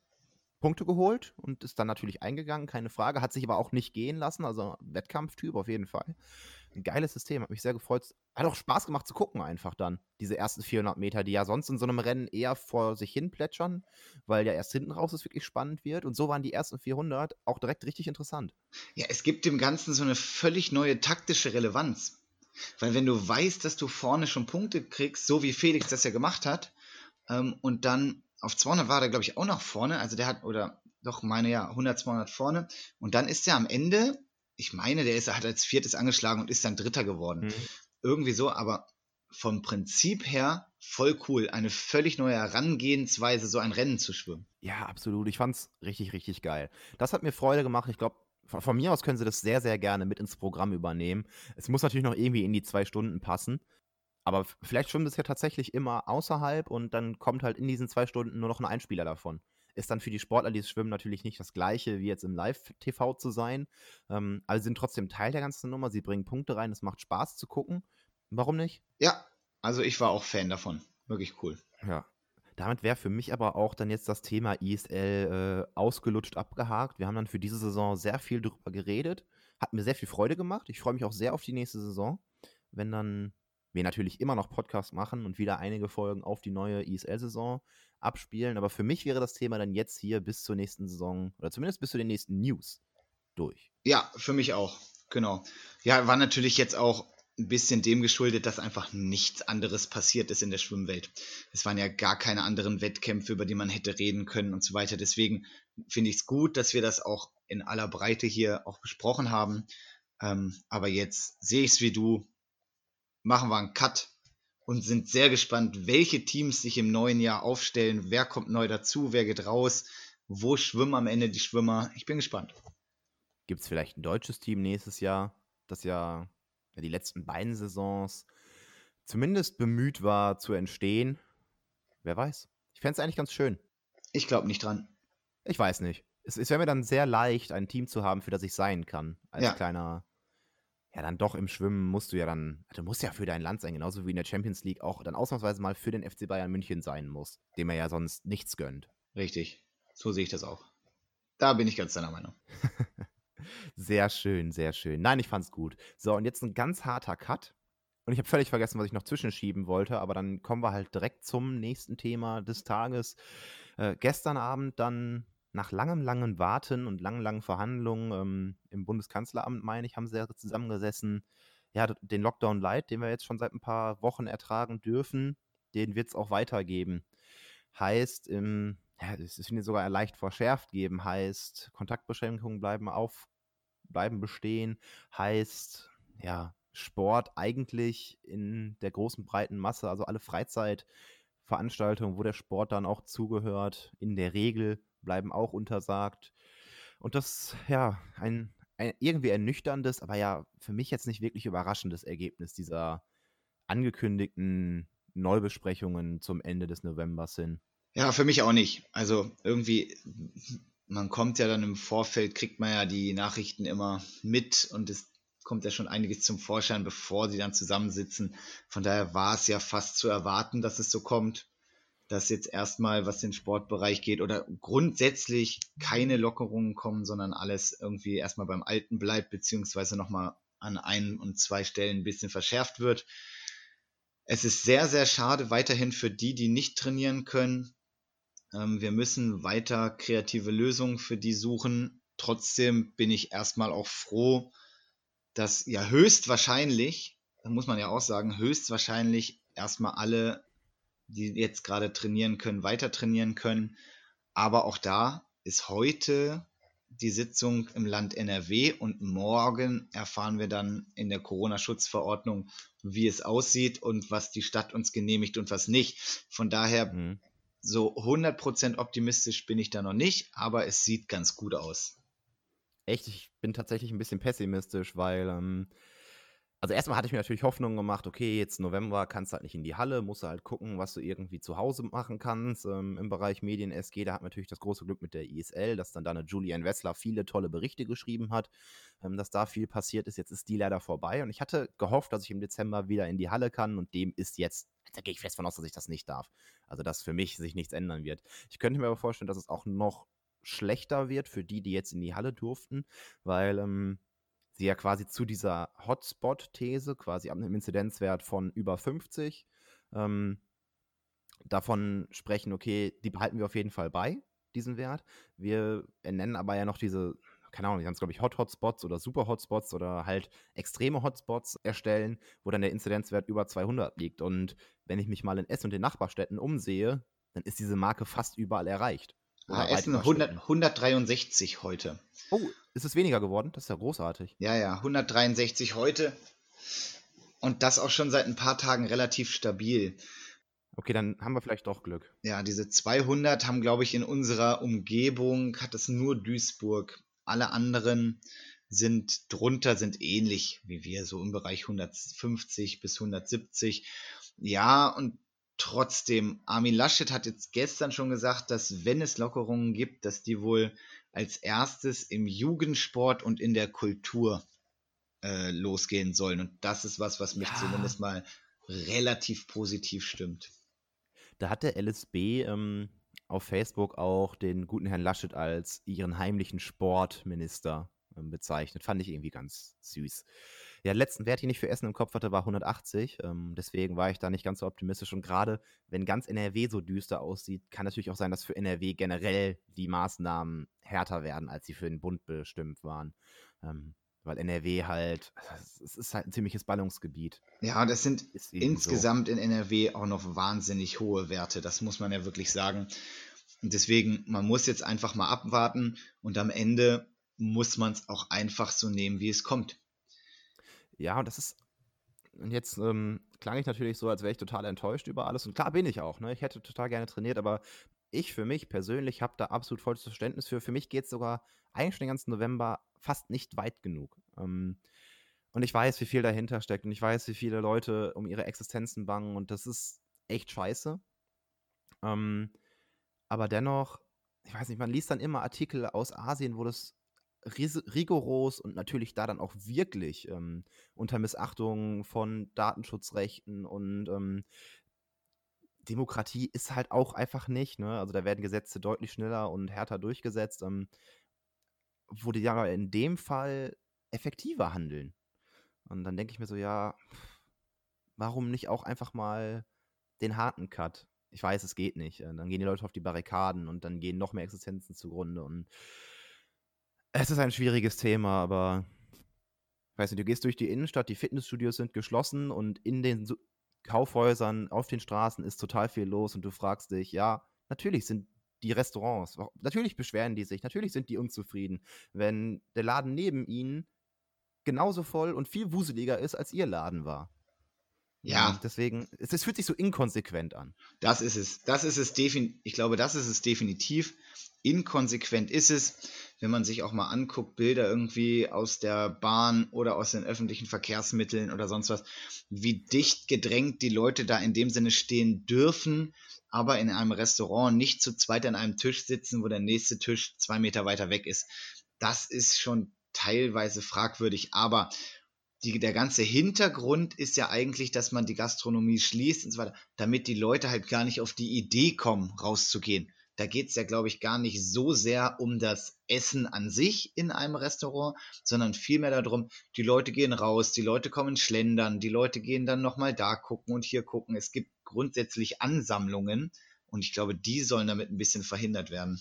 Punkte geholt und ist dann natürlich eingegangen, keine Frage, hat sich aber auch nicht gehen lassen, also Wettkampftyp auf jeden Fall ein geiles System, hat mich sehr gefreut. Hat auch Spaß gemacht zu gucken einfach dann, diese ersten 400 Meter, die ja sonst in so einem Rennen eher vor sich hin plätschern, weil ja erst hinten raus es wirklich spannend wird. Und so waren die ersten 400 auch direkt richtig interessant. Ja, es gibt dem Ganzen so eine völlig neue taktische Relevanz. Weil wenn du weißt, dass du vorne schon Punkte kriegst, so wie Felix das ja gemacht hat, ähm, und dann auf 200 war der, glaube ich, auch noch vorne, also der hat, oder doch meine ja, 100, 200 vorne, und dann ist er am Ende ich meine, der ist, hat als viertes angeschlagen und ist dann Dritter geworden. Mhm. Irgendwie so, aber vom Prinzip her voll cool. Eine völlig neue Herangehensweise, so ein Rennen zu schwimmen. Ja, absolut. Ich fand's richtig, richtig geil. Das hat mir Freude gemacht. Ich glaube, von, von, mir aus können sie das sehr, sehr gerne mit ins Programm übernehmen. Es muss natürlich noch irgendwie in die zwei Stunden passen. Aber vielleicht schwimmt es ja tatsächlich immer außerhalb und dann kommt halt in diesen zwei Stunden nur noch ein Einspieler davon ist dann für die Sportler, die es schwimmen, natürlich nicht das gleiche, wie jetzt im Live-TV zu sein. Ähm, aber sie sind trotzdem Teil der ganzen Nummer. Sie bringen Punkte rein. Es macht Spaß zu gucken. Warum nicht? Ja, also ich war auch Fan davon. Wirklich cool. Ja. Damit wäre für mich aber auch dann jetzt das Thema ISL äh, ausgelutscht abgehakt. Wir haben dann für diese Saison sehr viel drüber geredet. Hat mir sehr viel Freude gemacht. Ich freue mich auch sehr auf die nächste Saison, wenn dann wir natürlich immer noch Podcasts machen und wieder einige Folgen auf die neue ISL-Saison abspielen. Aber für mich wäre das Thema dann jetzt hier bis zur nächsten Saison oder zumindest bis zu den nächsten News durch. Ja, für mich auch. Genau. Ja, war natürlich jetzt auch ein bisschen dem geschuldet, dass einfach nichts anderes passiert ist in der Schwimmwelt. Es waren ja gar keine anderen Wettkämpfe, über die man hätte reden können und so weiter. Deswegen finde ich es gut, dass wir das auch in aller Breite hier auch besprochen haben. Ähm, aber jetzt sehe ich es wie du. Machen wir einen Cut und sind sehr gespannt, welche Teams sich im neuen Jahr aufstellen, wer kommt neu dazu, wer geht raus, wo schwimmen am Ende die Schwimmer. Ich bin gespannt. Gibt es vielleicht ein deutsches Team nächstes Jahr, das ja die letzten beiden Saisons zumindest bemüht war zu entstehen? Wer weiß. Ich fände es eigentlich ganz schön. Ich glaube nicht dran. Ich weiß nicht. Es, es wäre mir dann sehr leicht, ein Team zu haben, für das ich sein kann. Als ja. kleiner ja dann doch im Schwimmen musst du ja dann, du musst ja für dein Land sein, genauso wie in der Champions League auch dann ausnahmsweise mal für den FC Bayern München sein muss, dem er ja sonst nichts gönnt. Richtig, so sehe ich das auch. Da bin ich ganz deiner Meinung. sehr schön, sehr schön. Nein, ich fand's gut. So, und jetzt ein ganz harter Cut. Und ich habe völlig vergessen, was ich noch zwischenschieben wollte, aber dann kommen wir halt direkt zum nächsten Thema des Tages. Äh, gestern Abend dann nach langem, langem Warten und langen, langen Verhandlungen ähm, im Bundeskanzleramt, meine ich, haben sie ja zusammengesessen. Ja, den Lockdown Light, den wir jetzt schon seit ein paar Wochen ertragen dürfen, den wird es auch weitergeben. Heißt, im, ja, es ist sogar leicht verschärft geben, heißt, Kontaktbeschränkungen bleiben auf, bleiben bestehen, heißt, ja, Sport eigentlich in der großen breiten Masse, also alle Freizeitveranstaltungen, wo der Sport dann auch zugehört, in der Regel bleiben auch untersagt. Und das, ja, ein, ein irgendwie ernüchterndes, aber ja für mich jetzt nicht wirklich überraschendes Ergebnis dieser angekündigten Neubesprechungen zum Ende des Novembers hin. Ja, für mich auch nicht. Also irgendwie, man kommt ja dann im Vorfeld, kriegt man ja die Nachrichten immer mit und es kommt ja schon einiges zum Vorschein, bevor sie dann zusammensitzen. Von daher war es ja fast zu erwarten, dass es so kommt dass jetzt erstmal, was den Sportbereich geht, oder grundsätzlich keine Lockerungen kommen, sondern alles irgendwie erstmal beim Alten bleibt, beziehungsweise nochmal an ein und zwei Stellen ein bisschen verschärft wird. Es ist sehr, sehr schade weiterhin für die, die nicht trainieren können. Ähm, wir müssen weiter kreative Lösungen für die suchen. trotzdem bin ich erstmal auch froh, dass ja höchstwahrscheinlich, muss man ja auch sagen, höchstwahrscheinlich erstmal alle, die jetzt gerade trainieren können, weiter trainieren können. Aber auch da ist heute die Sitzung im Land NRW und morgen erfahren wir dann in der Corona-Schutzverordnung, wie es aussieht und was die Stadt uns genehmigt und was nicht. Von daher, mhm. so 100% optimistisch bin ich da noch nicht, aber es sieht ganz gut aus. Echt, ich bin tatsächlich ein bisschen pessimistisch, weil ähm, also erstmal hatte ich mir natürlich Hoffnung gemacht, okay, jetzt November kannst du halt nicht in die Halle, musst du halt gucken, was du irgendwie zu Hause machen kannst. Ähm, Im Bereich Medien SG, da hat man natürlich das große Glück mit der ISL, dass dann da eine Julian Wessler viele tolle Berichte geschrieben hat, ähm, dass da viel passiert ist. Jetzt ist die leider vorbei und ich hatte gehofft, dass ich im Dezember wieder in die Halle kann und dem ist jetzt, da gehe ich fest von aus, dass ich das nicht darf. Also dass für mich sich nichts ändern wird. Ich könnte mir aber vorstellen, dass es auch noch schlechter wird für die, die jetzt in die Halle durften, weil ähm, sie ja quasi zu dieser Hotspot-These, quasi ab einem Inzidenzwert von über 50, ähm, davon sprechen, okay, die behalten wir auf jeden Fall bei, diesen Wert. Wir nennen aber ja noch diese, keine Ahnung, die haben es, glaube ich, Hot-Hotspots oder Super-Hotspots oder halt extreme Hotspots erstellen, wo dann der Inzidenzwert über 200 liegt. Und wenn ich mich mal in Essen und den Nachbarstädten umsehe, dann ist diese Marke fast überall erreicht. Ah, Essen 100, 163 heute. Oh, ist es weniger geworden? Das ist ja großartig. Ja, ja, 163 heute. Und das auch schon seit ein paar Tagen relativ stabil. Okay, dann haben wir vielleicht doch Glück. Ja, diese 200 haben, glaube ich, in unserer Umgebung, hat es nur Duisburg. Alle anderen sind drunter, sind ähnlich wie wir, so im Bereich 150 bis 170. Ja, und Trotzdem, Armin Laschet hat jetzt gestern schon gesagt, dass wenn es Lockerungen gibt, dass die wohl als erstes im Jugendsport und in der Kultur äh, losgehen sollen. Und das ist was, was mich ja. zumindest mal relativ positiv stimmt. Da hat der LSB ähm, auf Facebook auch den guten Herrn Laschet als ihren heimlichen Sportminister ähm, bezeichnet. Fand ich irgendwie ganz süß. Der letzten Wert, den ich für Essen im Kopf hatte, war 180. Ähm, deswegen war ich da nicht ganz so optimistisch. Und gerade wenn ganz NRW so düster aussieht, kann natürlich auch sein, dass für NRW generell die Maßnahmen härter werden, als sie für den Bund bestimmt waren. Ähm, weil NRW halt, es ist halt ein ziemliches Ballungsgebiet. Ja, das sind insgesamt so. in NRW auch noch wahnsinnig hohe Werte. Das muss man ja wirklich sagen. Und deswegen, man muss jetzt einfach mal abwarten und am Ende muss man es auch einfach so nehmen, wie es kommt. Ja, und das ist. Und jetzt ähm, klang ich natürlich so, als wäre ich total enttäuscht über alles. Und klar bin ich auch. Ne? Ich hätte total gerne trainiert, aber ich für mich persönlich habe da absolut volles Verständnis für. Für mich geht es sogar eigentlich den ganzen November fast nicht weit genug. Ähm, und ich weiß, wie viel dahinter steckt. Und ich weiß, wie viele Leute um ihre Existenzen bangen. Und das ist echt scheiße. Ähm, aber dennoch, ich weiß nicht, man liest dann immer Artikel aus Asien, wo das rigoros und natürlich da dann auch wirklich ähm, unter Missachtung von Datenschutzrechten und ähm, Demokratie ist halt auch einfach nicht. Ne? Also da werden Gesetze deutlich schneller und härter durchgesetzt, ähm, wo die ja in dem Fall effektiver handeln. Und dann denke ich mir so, ja, warum nicht auch einfach mal den harten Cut? Ich weiß, es geht nicht. Äh, dann gehen die Leute auf die Barrikaden und dann gehen noch mehr Existenzen zugrunde und es ist ein schwieriges Thema, aber weißt du, du gehst durch die Innenstadt, die Fitnessstudios sind geschlossen und in den Kaufhäusern auf den Straßen ist total viel los und du fragst dich, ja, natürlich sind die Restaurants, natürlich beschweren die sich, natürlich sind die unzufrieden, wenn der Laden neben ihnen genauso voll und viel wuseliger ist, als ihr Laden war. Ja. Und deswegen, es, es, fühlt sich so inkonsequent an. Das ist es. Das ist es definitiv. Ich glaube, das ist es definitiv. Inkonsequent ist es, wenn man sich auch mal anguckt, Bilder irgendwie aus der Bahn oder aus den öffentlichen Verkehrsmitteln oder sonst was, wie dicht gedrängt die Leute da in dem Sinne stehen dürfen, aber in einem Restaurant nicht zu zweit an einem Tisch sitzen, wo der nächste Tisch zwei Meter weiter weg ist. Das ist schon teilweise fragwürdig, aber die, der ganze Hintergrund ist ja eigentlich, dass man die Gastronomie schließt und so weiter, damit die Leute halt gar nicht auf die Idee kommen, rauszugehen. Da geht es ja, glaube ich, gar nicht so sehr um das Essen an sich in einem Restaurant, sondern vielmehr darum, die Leute gehen raus, die Leute kommen schlendern, die Leute gehen dann nochmal da gucken und hier gucken. Es gibt grundsätzlich Ansammlungen und ich glaube, die sollen damit ein bisschen verhindert werden.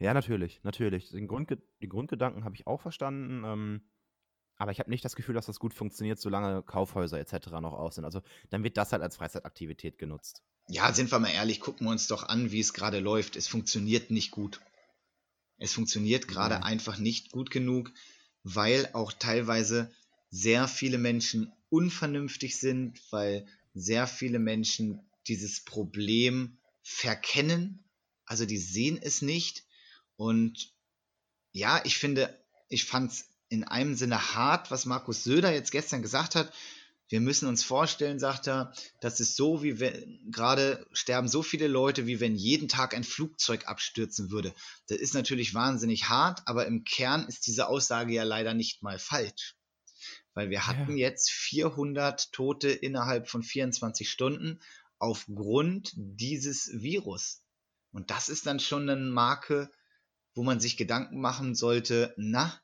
Ja, natürlich, natürlich. Den, Grundge den Grundgedanken habe ich auch verstanden. Ähm, aber ich habe nicht das Gefühl, dass das gut funktioniert, solange Kaufhäuser etc. noch aus sind. Also dann wird das halt als Freizeitaktivität genutzt. Ja, sind wir mal ehrlich, gucken wir uns doch an, wie es gerade läuft. Es funktioniert nicht gut. Es funktioniert gerade ja. einfach nicht gut genug, weil auch teilweise sehr viele Menschen unvernünftig sind, weil sehr viele Menschen dieses Problem verkennen. Also die sehen es nicht. Und ja, ich finde, ich fand es in einem Sinne hart, was Markus Söder jetzt gestern gesagt hat. Wir müssen uns vorstellen, sagt er, das ist so, wie wenn gerade sterben so viele Leute, wie wenn jeden Tag ein Flugzeug abstürzen würde. Das ist natürlich wahnsinnig hart, aber im Kern ist diese Aussage ja leider nicht mal falsch. Weil wir hatten ja. jetzt 400 Tote innerhalb von 24 Stunden aufgrund dieses Virus. Und das ist dann schon eine Marke, wo man sich Gedanken machen sollte, na,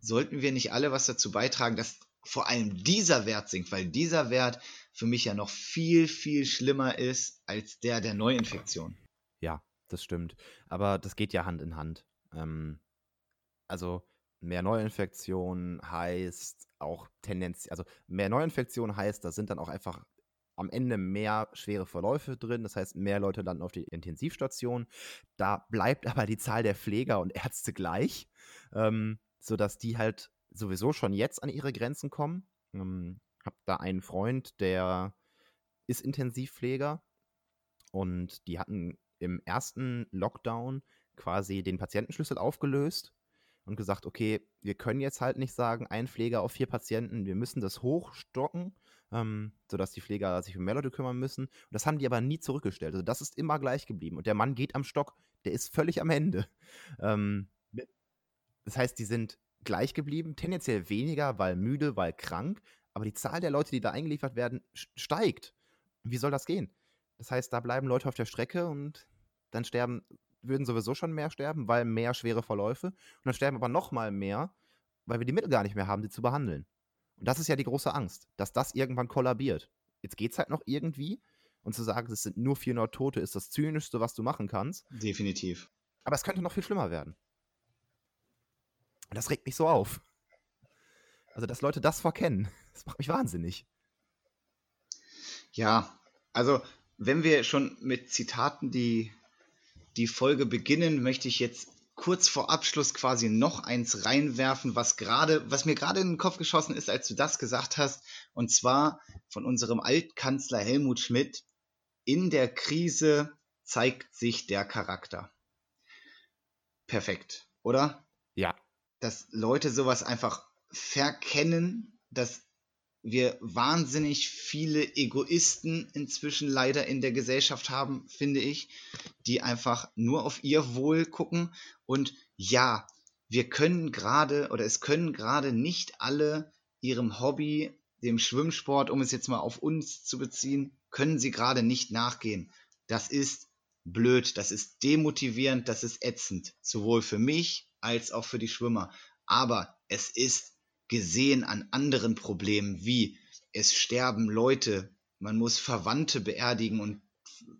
sollten wir nicht alle was dazu beitragen, dass vor allem dieser Wert sinkt, weil dieser Wert für mich ja noch viel, viel schlimmer ist als der der Neuinfektion. Ja, das stimmt. Aber das geht ja Hand in Hand. Ähm, also mehr Neuinfektionen heißt auch Tendenz, also mehr Neuinfektionen heißt, da sind dann auch einfach am Ende mehr schwere Verläufe drin. Das heißt, mehr Leute landen auf die Intensivstation. Da bleibt aber die Zahl der Pfleger und Ärzte gleich, ähm, sodass die halt sowieso schon jetzt an ihre Grenzen kommen. Ähm, hab da einen Freund, der ist Intensivpfleger und die hatten im ersten Lockdown quasi den Patientenschlüssel aufgelöst und gesagt, okay, wir können jetzt halt nicht sagen, ein Pfleger auf vier Patienten, wir müssen das hochstocken, ähm, sodass die Pfleger sich um mehr Leute kümmern müssen. Und das haben die aber nie zurückgestellt. Also das ist immer gleich geblieben. Und der Mann geht am Stock, der ist völlig am Ende. Ähm, das heißt, die sind gleich geblieben, tendenziell weniger, weil müde, weil krank, aber die Zahl der Leute, die da eingeliefert werden, steigt. Wie soll das gehen? Das heißt, da bleiben Leute auf der Strecke und dann sterben, würden sowieso schon mehr sterben, weil mehr schwere Verläufe. Und dann sterben aber noch mal mehr, weil wir die Mittel gar nicht mehr haben, sie zu behandeln. Und das ist ja die große Angst, dass das irgendwann kollabiert. Jetzt geht es halt noch irgendwie. Und zu sagen, es sind nur 400 Tote, ist das Zynischste, was du machen kannst. Definitiv. Aber es könnte noch viel schlimmer werden. Und das regt mich so auf. Also, dass Leute das verkennen, das macht mich wahnsinnig. Ja, also, wenn wir schon mit Zitaten die, die Folge beginnen, möchte ich jetzt kurz vor Abschluss quasi noch eins reinwerfen, was gerade, was mir gerade in den Kopf geschossen ist, als du das gesagt hast, und zwar von unserem Altkanzler Helmut Schmidt. In der Krise zeigt sich der Charakter. Perfekt, oder? Dass Leute sowas einfach verkennen, dass wir wahnsinnig viele Egoisten inzwischen leider in der Gesellschaft haben, finde ich, die einfach nur auf ihr Wohl gucken. Und ja, wir können gerade oder es können gerade nicht alle ihrem Hobby, dem Schwimmsport, um es jetzt mal auf uns zu beziehen, können sie gerade nicht nachgehen. Das ist blöd, das ist demotivierend, das ist ätzend, sowohl für mich als auch für die Schwimmer. Aber es ist gesehen an anderen Problemen, wie es sterben Leute, man muss Verwandte beerdigen und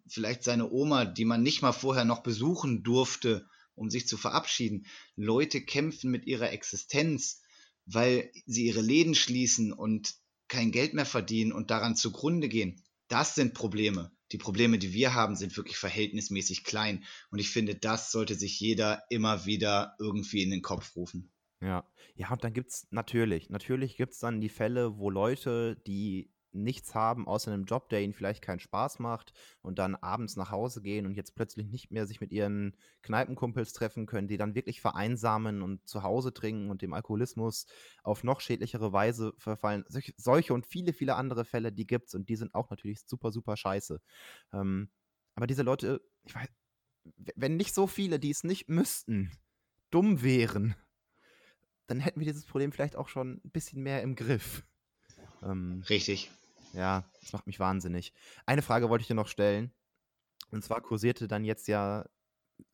vielleicht seine Oma, die man nicht mal vorher noch besuchen durfte, um sich zu verabschieden. Leute kämpfen mit ihrer Existenz, weil sie ihre Läden schließen und kein Geld mehr verdienen und daran zugrunde gehen. Das sind Probleme die Probleme, die wir haben, sind wirklich verhältnismäßig klein. Und ich finde, das sollte sich jeder immer wieder irgendwie in den Kopf rufen. Ja, ja, und dann gibt es natürlich, natürlich gibt es dann die Fälle, wo Leute, die nichts haben außer einem Job, der ihnen vielleicht keinen Spaß macht und dann abends nach Hause gehen und jetzt plötzlich nicht mehr sich mit ihren Kneipenkumpels treffen können, die dann wirklich vereinsamen und zu Hause trinken und dem Alkoholismus auf noch schädlichere Weise verfallen. Solche, und viele, viele andere Fälle, die gibt es und die sind auch natürlich super, super scheiße. Ähm, aber diese Leute, ich weiß, wenn nicht so viele, die es nicht müssten, dumm wären, dann hätten wir dieses Problem vielleicht auch schon ein bisschen mehr im Griff. Ähm, Richtig. Ja, das macht mich wahnsinnig. Eine Frage wollte ich dir noch stellen. Und zwar kursierte dann jetzt ja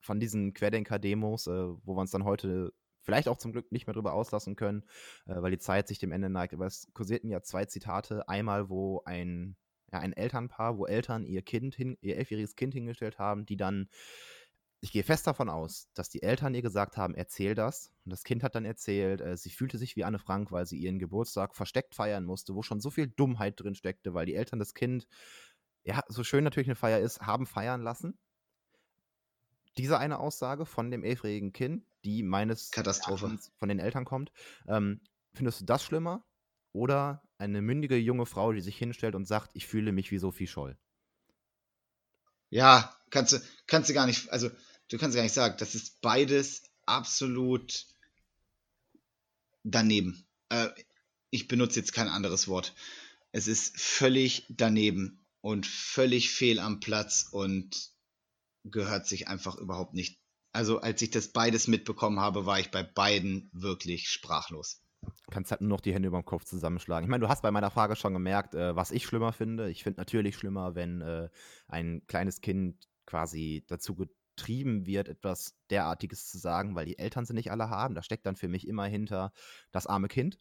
von diesen Querdenker-Demos, äh, wo wir uns dann heute vielleicht auch zum Glück nicht mehr drüber auslassen können, äh, weil die Zeit sich dem Ende neigt. Aber es kursierten ja zwei Zitate. Einmal, wo ein, ja, ein Elternpaar, wo Eltern ihr Kind hin, ihr elfjähriges Kind hingestellt haben, die dann ich gehe fest davon aus, dass die Eltern ihr gesagt haben, erzähl das. Und das Kind hat dann erzählt, äh, sie fühlte sich wie Anne Frank, weil sie ihren Geburtstag versteckt feiern musste, wo schon so viel Dummheit drin steckte, weil die Eltern das Kind, ja, so schön natürlich eine Feier ist, haben feiern lassen. Diese eine Aussage von dem elfjährigen Kind, die meines Katastrophe. Von den Eltern kommt, ähm, findest du das schlimmer? Oder eine mündige junge Frau, die sich hinstellt und sagt, ich fühle mich wie Sophie Scholl? Ja, kannst du, kannst du gar nicht, also du kannst gar nicht sagen, das ist beides absolut daneben. Äh, ich benutze jetzt kein anderes Wort. Es ist völlig daneben und völlig fehl am Platz und gehört sich einfach überhaupt nicht. Also als ich das beides mitbekommen habe, war ich bei beiden wirklich sprachlos. Kannst halt nur noch die Hände über dem Kopf zusammenschlagen. Ich meine, du hast bei meiner Frage schon gemerkt, äh, was ich schlimmer finde. Ich finde natürlich schlimmer, wenn äh, ein kleines Kind quasi dazu getrieben wird, etwas derartiges zu sagen, weil die Eltern sie nicht alle haben. Da steckt dann für mich immer hinter das arme Kind.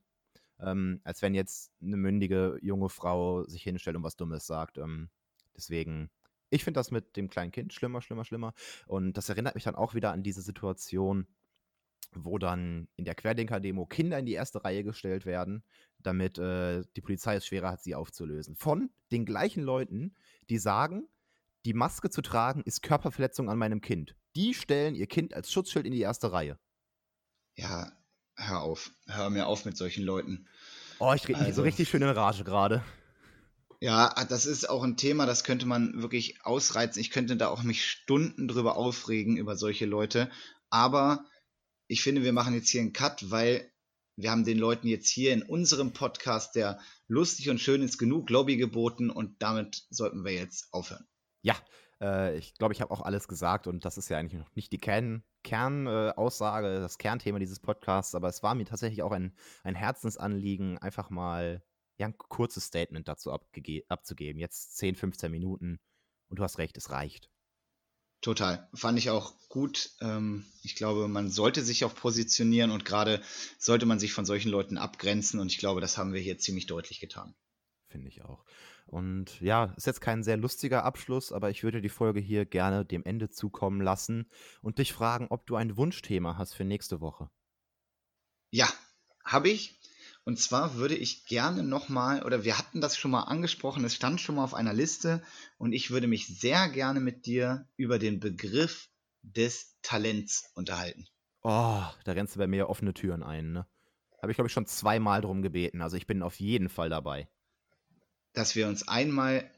Ähm, als wenn jetzt eine mündige junge Frau sich hinstellt und was Dummes sagt. Ähm, deswegen, ich finde das mit dem kleinen Kind schlimmer, schlimmer, schlimmer. Und das erinnert mich dann auch wieder an diese Situation, wo dann in der Querdenker-Demo Kinder in die erste Reihe gestellt werden, damit äh, die Polizei es schwerer hat, sie aufzulösen. Von den gleichen Leuten, die sagen, die Maske zu tragen ist Körperverletzung an meinem Kind. Die stellen ihr Kind als Schutzschild in die erste Reihe. Ja, hör auf. Hör mir auf mit solchen Leuten. Oh, ich rede also, so richtig schön in Rage gerade. Ja, das ist auch ein Thema, das könnte man wirklich ausreizen. Ich könnte da auch mich Stunden drüber aufregen über solche Leute. Aber ich finde, wir machen jetzt hier einen Cut, weil wir haben den Leuten jetzt hier in unserem Podcast, der lustig und schön ist, genug Lobby geboten und damit sollten wir jetzt aufhören. Ja, äh, ich glaube, ich habe auch alles gesagt und das ist ja eigentlich noch nicht die Kern, Kernaussage, äh, das Kernthema dieses Podcasts, aber es war mir tatsächlich auch ein, ein Herzensanliegen, einfach mal ja, ein kurzes Statement dazu abzugeben. Jetzt 10, 15 Minuten und du hast recht, es reicht. Total. Fand ich auch gut. Ähm, ich glaube, man sollte sich auch positionieren und gerade sollte man sich von solchen Leuten abgrenzen und ich glaube, das haben wir hier ziemlich deutlich getan. Finde ich auch. Und ja, ist jetzt kein sehr lustiger Abschluss, aber ich würde die Folge hier gerne dem Ende zukommen lassen und dich fragen, ob du ein Wunschthema hast für nächste Woche. Ja, habe ich. Und zwar würde ich gerne nochmal, oder wir hatten das schon mal angesprochen, es stand schon mal auf einer Liste und ich würde mich sehr gerne mit dir über den Begriff des Talents unterhalten. Oh, da rennst du bei mir offene Türen ein, ne? Habe ich, glaube ich, schon zweimal drum gebeten. Also ich bin auf jeden Fall dabei. Dass wir uns einmal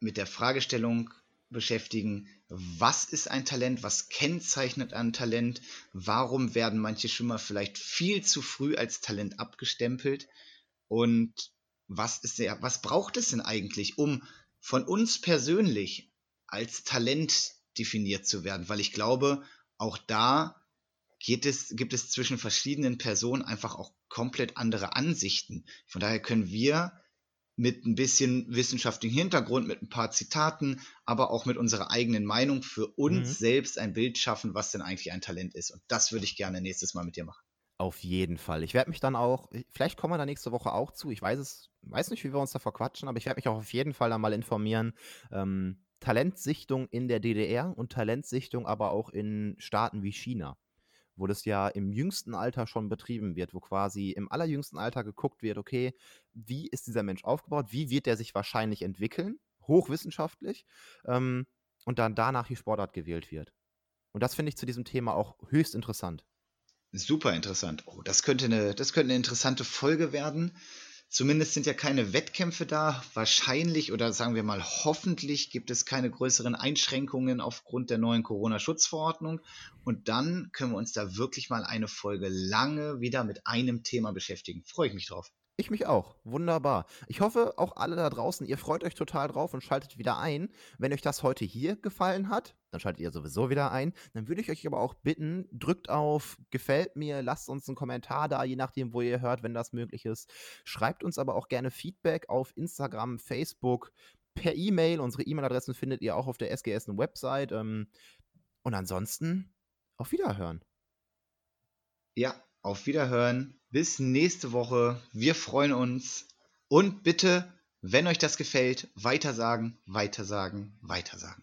mit der Fragestellung beschäftigen, was ist ein Talent, was kennzeichnet ein Talent, warum werden manche Schwimmer vielleicht viel zu früh als Talent abgestempelt und was ist der, was braucht es denn eigentlich, um von uns persönlich als Talent definiert zu werden? Weil ich glaube, auch da geht es, gibt es zwischen verschiedenen Personen einfach auch komplett andere Ansichten. Von daher können wir mit ein bisschen wissenschaftlichem Hintergrund, mit ein paar Zitaten, aber auch mit unserer eigenen Meinung für uns mhm. selbst ein Bild schaffen, was denn eigentlich ein Talent ist. Und das würde ich gerne nächstes Mal mit dir machen. Auf jeden Fall. Ich werde mich dann auch, vielleicht kommen wir da nächste Woche auch zu. Ich weiß es, weiß nicht, wie wir uns da verquatschen, aber ich werde mich auch auf jeden Fall da mal informieren. Ähm, Talentsichtung in der DDR und Talentsichtung aber auch in Staaten wie China wo das ja im jüngsten Alter schon betrieben wird, wo quasi im allerjüngsten Alter geguckt wird, okay, wie ist dieser Mensch aufgebaut, wie wird der sich wahrscheinlich entwickeln, hochwissenschaftlich, ähm, und dann danach die Sportart gewählt wird. Und das finde ich zu diesem Thema auch höchst interessant. Super interessant. Oh, das könnte eine, das könnte eine interessante Folge werden. Zumindest sind ja keine Wettkämpfe da. Wahrscheinlich oder sagen wir mal hoffentlich gibt es keine größeren Einschränkungen aufgrund der neuen Corona-Schutzverordnung. Und dann können wir uns da wirklich mal eine Folge lange wieder mit einem Thema beschäftigen. Freue ich mich drauf. Ich mich auch. Wunderbar. Ich hoffe, auch alle da draußen, ihr freut euch total drauf und schaltet wieder ein. Wenn euch das heute hier gefallen hat, dann schaltet ihr sowieso wieder ein. Dann würde ich euch aber auch bitten, drückt auf Gefällt mir, lasst uns einen Kommentar da, je nachdem, wo ihr hört, wenn das möglich ist. Schreibt uns aber auch gerne Feedback auf Instagram, Facebook, per E-Mail. Unsere E-Mail-Adressen findet ihr auch auf der SGS-Website. Ähm, und ansonsten auf Wiederhören. Ja, auf Wiederhören. Bis nächste Woche. Wir freuen uns. Und bitte, wenn euch das gefällt, weitersagen, weitersagen, weitersagen.